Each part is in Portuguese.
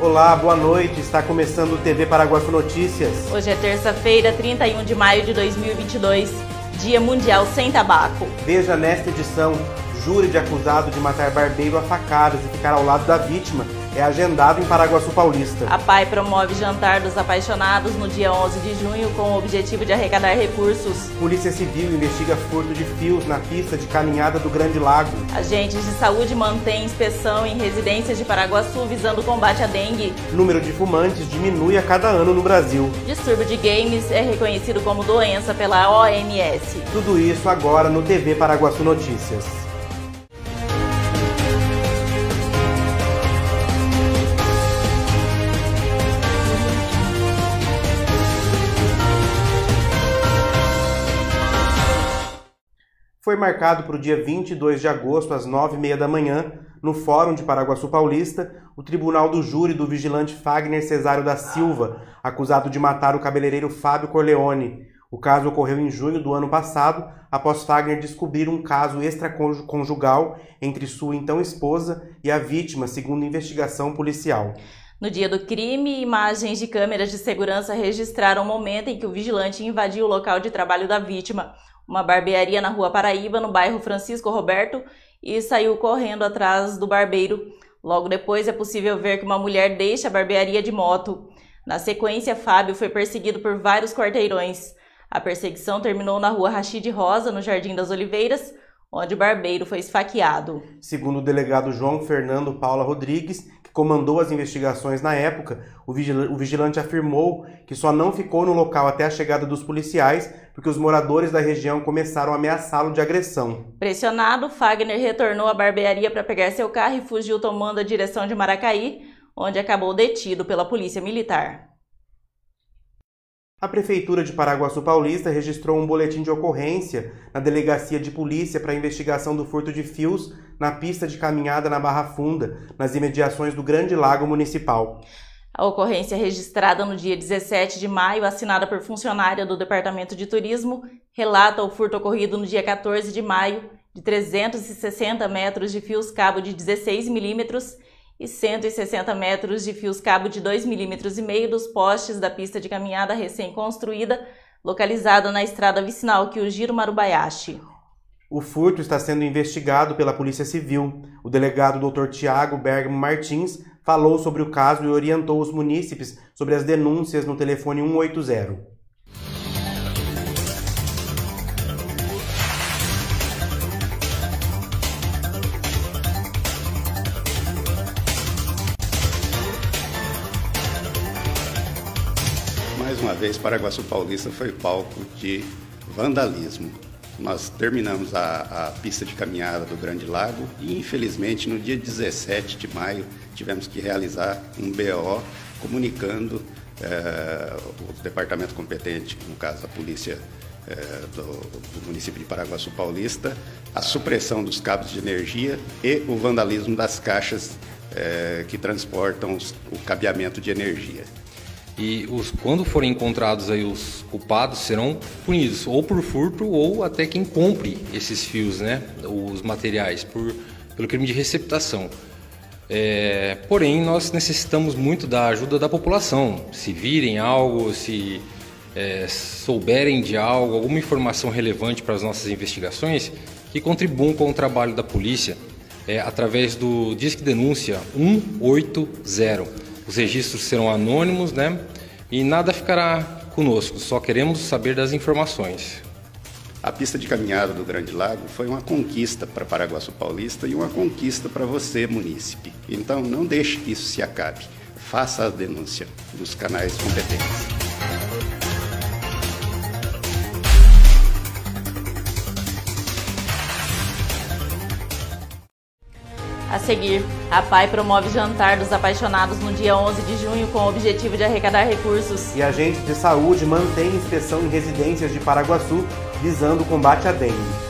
Olá, boa noite. Está começando o TV Paraguaçu Notícias. Hoje é terça-feira, 31 de maio de 2022, Dia Mundial Sem Tabaco. Veja nesta edição: júri de acusado de matar barbeiro a facadas e ficar ao lado da vítima é agendado em Paraguaçu Paulista. A PAI promove jantar dos apaixonados no dia 11 de junho com o objetivo de arrecadar recursos. Polícia Civil investiga furto de fios na pista de caminhada do Grande Lago. Agentes de saúde mantêm inspeção em residências de Paraguaçu visando o combate à dengue. Número de fumantes diminui a cada ano no Brasil. Distúrbio de games é reconhecido como doença pela OMS. Tudo isso agora no TV Paraguaçu Notícias. Foi marcado para o dia 22 de agosto, às 9h30 da manhã, no Fórum de Paraguaçu Paulista, o tribunal do júri do vigilante Fagner Cesário da Silva, acusado de matar o cabeleireiro Fábio Corleone. O caso ocorreu em junho do ano passado, após Fagner descobrir um caso extraconjugal entre sua então esposa e a vítima, segundo investigação policial. No dia do crime, imagens de câmeras de segurança registraram o momento em que o vigilante invadiu o local de trabalho da vítima uma barbearia na rua Paraíba, no bairro Francisco Roberto, e saiu correndo atrás do barbeiro. Logo depois é possível ver que uma mulher deixa a barbearia de moto. Na sequência, Fábio foi perseguido por vários quarteirões. A perseguição terminou na rua Rachid Rosa, no Jardim das Oliveiras, onde o barbeiro foi esfaqueado. Segundo o delegado João Fernando Paula Rodrigues, que comandou as investigações na época, o vigilante afirmou que só não ficou no local até a chegada dos policiais porque os moradores da região começaram a ameaçá-lo de agressão. Pressionado, Fagner retornou à barbearia para pegar seu carro e fugiu tomando a direção de Maracaí, onde acabou detido pela polícia militar. A Prefeitura de Paraguaçu Paulista registrou um boletim de ocorrência na Delegacia de Polícia para a investigação do furto de fios na pista de caminhada na Barra Funda, nas imediações do Grande Lago Municipal. A ocorrência registrada no dia 17 de maio, assinada por funcionária do Departamento de Turismo, relata o furto ocorrido no dia 14 de maio de 360 metros de fios cabo de 16 milímetros e 160 metros de fios cabo de 2,5 milímetros e meio dos postes da pista de caminhada recém-construída, localizada na estrada vicinal Kyujiro Marubayashi. O furto está sendo investigado pela Polícia Civil. O delegado Dr. Tiago Bergamo Martins falou sobre o caso e orientou os munícipes sobre as denúncias no telefone 180. Mais uma vez, Paraguaçu Paulista foi palco de vandalismo. Nós terminamos a, a, pista de caminhada do Grande Lago e, infelizmente, no dia 17 de maio, tivemos que realizar um BO comunicando eh, o departamento competente, no caso a polícia eh, do, do, município de Paraguaçu Paulista, a supressão dos cabos de energia e o vandalismo das caixas eh, que transportam os, o cabeamento de energia. E os, quando forem encontrados aí os culpados serão punidos ou por furto ou até quem compre esses fios, né, os materiais, por, pelo crime de receptação. É, porém, nós necessitamos muito da ajuda da população. Se virem algo, se é, souberem de algo, alguma informação relevante para as nossas investigações, que contribuam com o trabalho da polícia é, através do Disque Denúncia 180. Os registros serão anônimos, né? E nada ficará conosco, só queremos saber das informações. A pista de caminhada do Grande Lago foi uma conquista para Paraguaçu Paulista e uma conquista para você, munícipe. Então não deixe que isso se acabe. Faça a denúncia dos canais competentes. A seguir, a PAI promove jantar dos apaixonados no dia 11 de junho com o objetivo de arrecadar recursos. E agentes de saúde mantêm inspeção em residências de Paraguaçu visando o combate à dengue.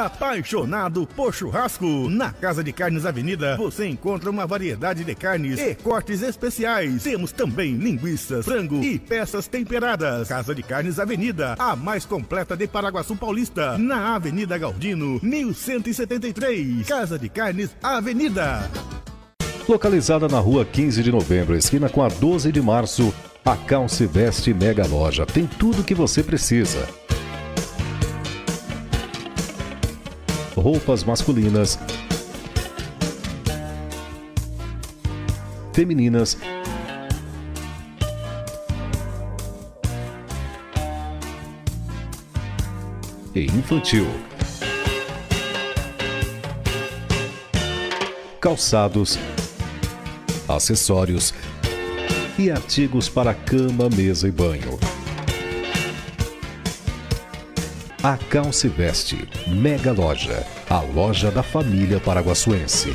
Apaixonado por churrasco? Na Casa de Carnes Avenida você encontra uma variedade de carnes e cortes especiais. Temos também linguiças, frango e peças temperadas. Casa de Carnes Avenida, a mais completa de Paraguaçu Paulista, na Avenida Galdino, 1173. Casa de Carnes Avenida. Localizada na rua 15 de novembro, esquina com a 12 de março, a Calce Veste Mega Loja tem tudo o que você precisa roupas masculinas, femininas, e infantil. Calçados, acessórios e artigos para cama, mesa e banho. A Calce Veste, Mega Loja, a loja da família paraguaçuense.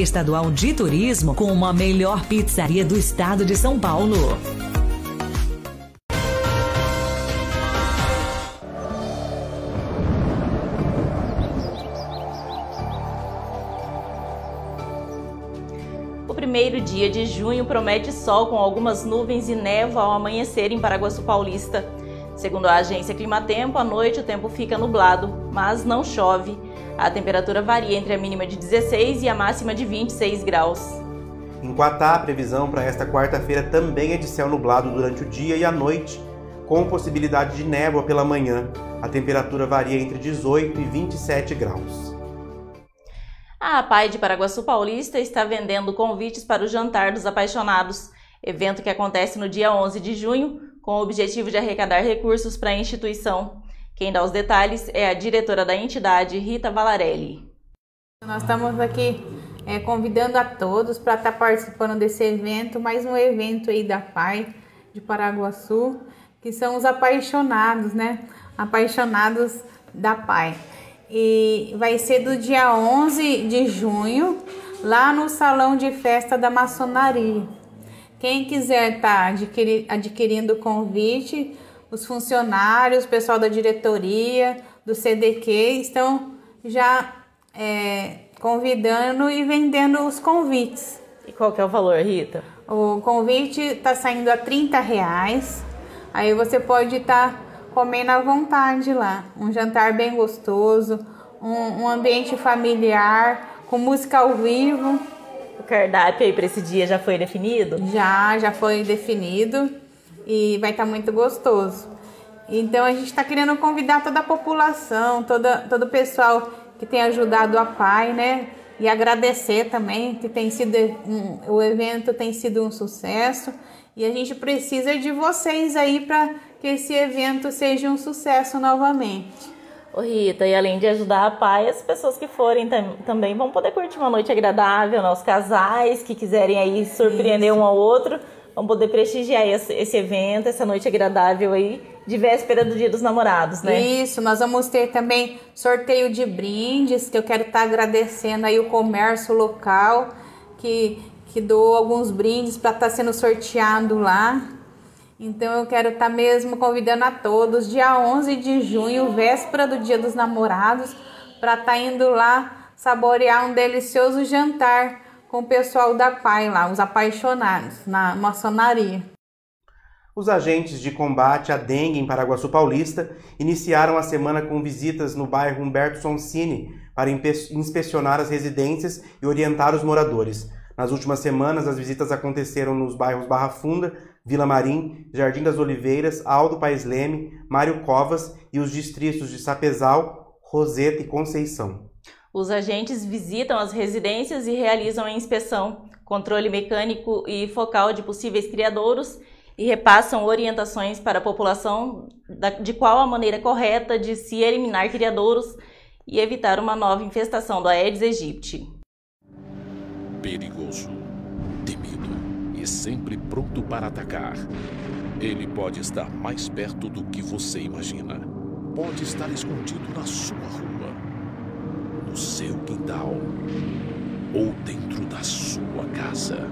Estadual de Turismo como a melhor pizzaria do estado de São Paulo. O primeiro dia de junho promete sol com algumas nuvens e névoa ao amanhecer em Paraguaçu Paulista. Segundo a agência Climatempo, à noite o tempo fica nublado, mas não chove. A temperatura varia entre a mínima de 16 e a máxima de 26 graus. Em Quatá, a previsão para esta quarta-feira também é de céu nublado durante o dia e a noite, com possibilidade de névoa pela manhã. A temperatura varia entre 18 e 27 graus. A PAI de Paraguaçu Paulista está vendendo convites para o Jantar dos Apaixonados, evento que acontece no dia 11 de junho, com o objetivo de arrecadar recursos para a instituição. Quem dá os detalhes é a diretora da entidade, Rita Valarelli. Nós estamos aqui é, convidando a todos para estar tá participando desse evento, mais um evento aí da PAI de Paraguaçu, que são os apaixonados, né? Apaixonados da PAI. E vai ser do dia 11 de junho, lá no Salão de Festa da Maçonaria. Quem quiser estar tá adquirindo o convite, os funcionários, o pessoal da diretoria, do CDQ, estão já é, convidando e vendendo os convites. E qual que é o valor, Rita? O convite está saindo a 30 reais. Aí você pode estar tá comendo à vontade lá. Um jantar bem gostoso, um, um ambiente familiar, com música ao vivo. O cardápio aí para esse dia já foi definido? Já, já foi definido e vai estar tá muito gostoso. Então a gente está querendo convidar toda a população, toda, todo o pessoal que tem ajudado a PAI, né? E agradecer também que tem sido um, o evento tem sido um sucesso e a gente precisa de vocês aí para que esse evento seja um sucesso novamente. Ô Rita, e além de ajudar a PAI, as pessoas que forem tam também vão poder curtir uma noite agradável, né? os casais que quiserem aí surpreender Isso. um ao outro vão poder prestigiar esse, esse evento, essa noite agradável aí de véspera do Dia dos Namorados, né? Isso, nós vamos ter também sorteio de brindes, que eu quero estar agradecendo aí o comércio local que, que doou alguns brindes para estar sendo sorteado lá. Então eu quero estar mesmo convidando a todos, dia 11 de junho, véspera do Dia dos Namorados, para estar indo lá saborear um delicioso jantar com o pessoal da PAI lá, os apaixonados, na maçonaria. Os agentes de combate à dengue em Paraguaçu Paulista iniciaram a semana com visitas no bairro Humberto Sonsini para inspecionar as residências e orientar os moradores. Nas últimas semanas, as visitas aconteceram nos bairros Barra Funda, Vila Marim, Jardim das Oliveiras, Aldo Paes Leme, Mário Covas e os distritos de Sapezal, Roseta e Conceição. Os agentes visitam as residências e realizam a inspeção, controle mecânico e focal de possíveis criadouros e repassam orientações para a população de qual a maneira correta de se eliminar criadouros e evitar uma nova infestação do Aedes aegypti. Perigoso, temido e sempre pronto para atacar. Ele pode estar mais perto do que você imagina. Pode estar escondido na sua rua, no seu quintal ou dentro da sua casa.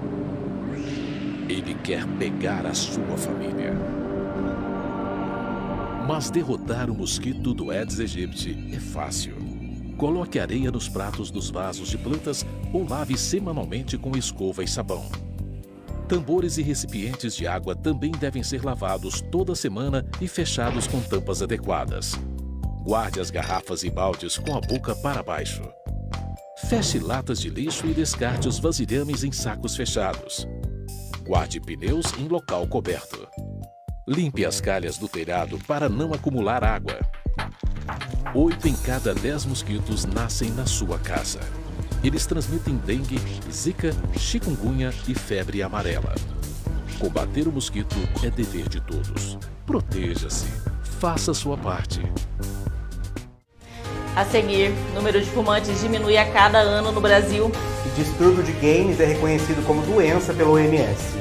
Ele quer pegar a sua família. Mas derrotar o mosquito do Aedes aegypti é fácil. Coloque areia nos pratos dos vasos de plantas ou lave semanalmente com escova e sabão. Tambores e recipientes de água também devem ser lavados toda semana e fechados com tampas adequadas. Guarde as garrafas e baldes com a boca para baixo. Feche latas de lixo e descarte os vasilhames em sacos fechados. Guarde pneus em local coberto. Limpe as calhas do telhado para não acumular água. Oito em cada dez mosquitos nascem na sua casa. Eles transmitem dengue, zika, chikungunya e febre amarela. Combater o mosquito é dever de todos. Proteja-se. Faça sua parte. A seguir, número de fumantes diminui a cada ano no Brasil. E distúrbio de games é reconhecido como doença pelo OMS.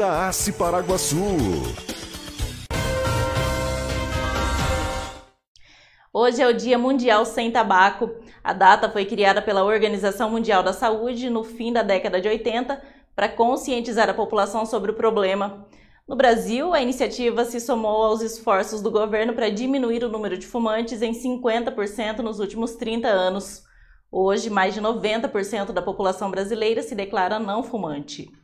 da Ace Paraguaçu. Hoje é o Dia Mundial Sem Tabaco. A data foi criada pela Organização Mundial da Saúde no fim da década de 80 para conscientizar a população sobre o problema. No Brasil, a iniciativa se somou aos esforços do governo para diminuir o número de fumantes em 50% nos últimos 30 anos. Hoje, mais de 90% da população brasileira se declara não fumante.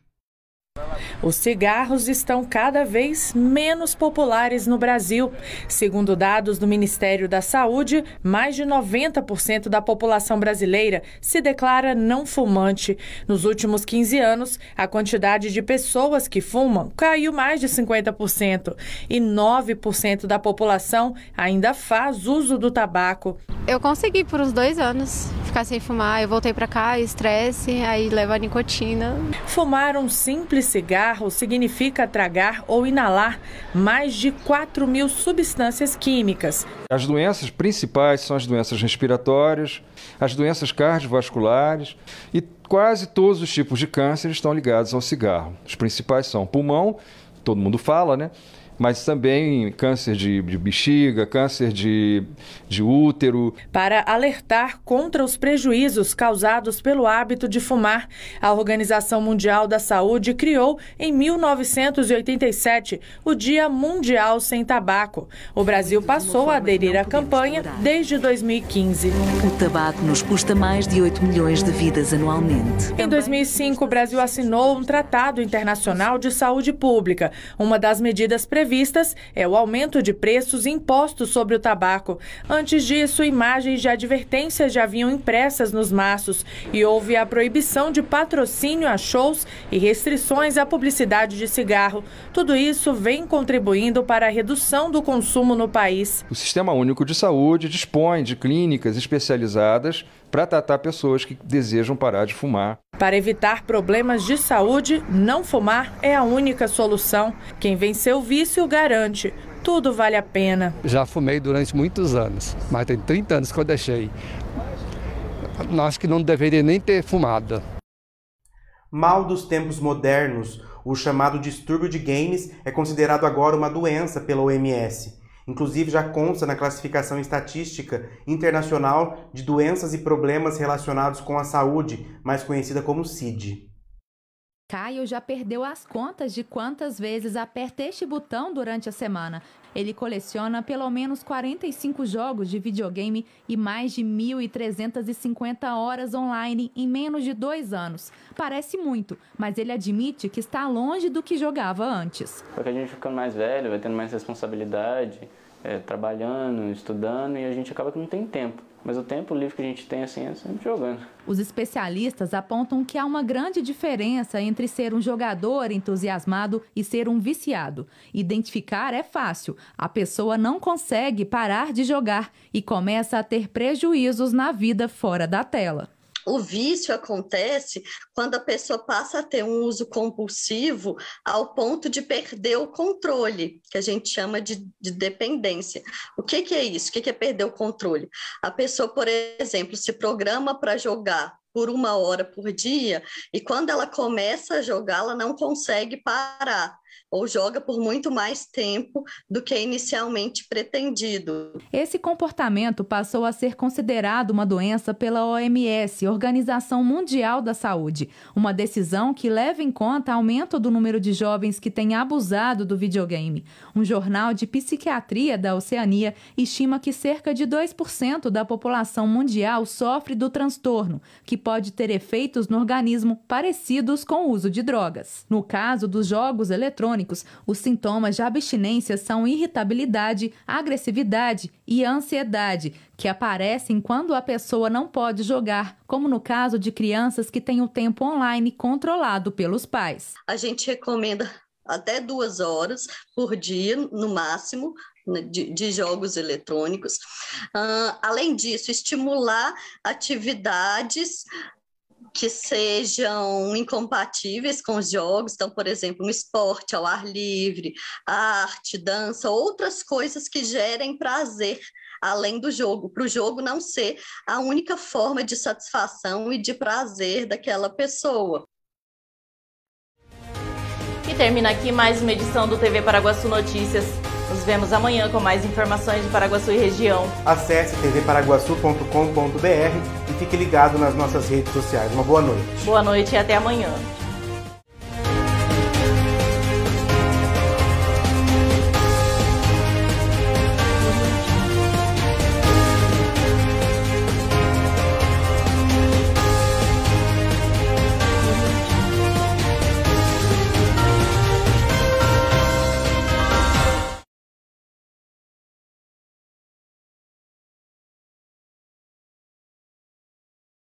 Os cigarros estão cada vez menos populares no Brasil. Segundo dados do Ministério da Saúde, mais de 90% da população brasileira se declara não fumante. Nos últimos 15 anos, a quantidade de pessoas que fumam caiu mais de 50% e 9% da população ainda faz uso do tabaco. Eu consegui por uns dois anos ficar sem fumar. Eu voltei para cá, estresse, aí leva a nicotina. Fumar um simples cigarro significa tragar ou inalar mais de 4 mil substâncias químicas. As doenças principais são as doenças respiratórias, as doenças cardiovasculares e quase todos os tipos de câncer estão ligados ao cigarro. Os principais são pulmão, todo mundo fala, né? Mas também câncer de, de bexiga, câncer de, de útero. Para alertar contra os prejuízos causados pelo hábito de fumar, a Organização Mundial da Saúde criou, em 1987, o Dia Mundial Sem Tabaco. O Brasil passou a aderir à campanha desde 2015. O tabaco nos custa mais de 8 milhões de vidas anualmente. Em 2005, o Brasil assinou um Tratado Internacional de Saúde Pública, uma das medidas previstas é o aumento de preços impostos sobre o tabaco. Antes disso, imagens de advertências já vinham impressas nos maços e houve a proibição de patrocínio a shows e restrições à publicidade de cigarro. Tudo isso vem contribuindo para a redução do consumo no país. O Sistema Único de Saúde dispõe de clínicas especializadas para tratar pessoas que desejam parar de fumar. Para evitar problemas de saúde, não fumar é a única solução. Quem venceu o vício garante. Tudo vale a pena. Já fumei durante muitos anos, mas tem 30 anos que eu deixei. Acho que não deveria nem ter fumado. Mal dos tempos modernos, o chamado distúrbio de games é considerado agora uma doença pela OMS. Inclusive, já consta na classificação estatística internacional de doenças e problemas relacionados com a saúde, mais conhecida como CID. Caio já perdeu as contas de quantas vezes aperta este botão durante a semana. Ele coleciona pelo menos 45 jogos de videogame e mais de 1.350 horas online em menos de dois anos. Parece muito, mas ele admite que está longe do que jogava antes. Porque a gente ficando mais velho, vai tendo mais responsabilidade, é, trabalhando, estudando, e a gente acaba que não tem tempo. Mas o tempo livre que a gente tem assim é sempre jogando. Os especialistas apontam que há uma grande diferença entre ser um jogador entusiasmado e ser um viciado. Identificar é fácil. A pessoa não consegue parar de jogar e começa a ter prejuízos na vida fora da tela. O vício acontece quando a pessoa passa a ter um uso compulsivo ao ponto de perder o controle, que a gente chama de, de dependência. O que, que é isso? O que, que é perder o controle? A pessoa, por exemplo, se programa para jogar por uma hora por dia e quando ela começa a jogar, ela não consegue parar ou joga por muito mais tempo do que inicialmente pretendido. Esse comportamento passou a ser considerado uma doença pela OMS, Organização Mundial da Saúde, uma decisão que leva em conta aumento do número de jovens que têm abusado do videogame. Um jornal de psiquiatria da Oceania estima que cerca de 2% da população mundial sofre do transtorno, que pode ter efeitos no organismo parecidos com o uso de drogas. No caso dos jogos eletrônicos, crônicos, os sintomas de abstinência são irritabilidade, agressividade e ansiedade, que aparecem quando a pessoa não pode jogar, como no caso de crianças que têm o tempo online controlado pelos pais. A gente recomenda até duas horas por dia, no máximo, né, de, de, jogos eletrônicos. Uh, além disso, estimular atividades que sejam incompatíveis com os jogos, então, por exemplo, um esporte ao ar livre, arte, dança, outras coisas que gerem prazer além do jogo, para o jogo não ser a única forma de satisfação e de prazer daquela pessoa. E termina aqui mais uma edição do TV Paraguaçu Notícias. Nos vemos amanhã com mais informações de Paraguaçu e região. Acesse tvparaguaçu.com.br e fique ligado nas nossas redes sociais. Uma boa noite. Boa noite e até amanhã.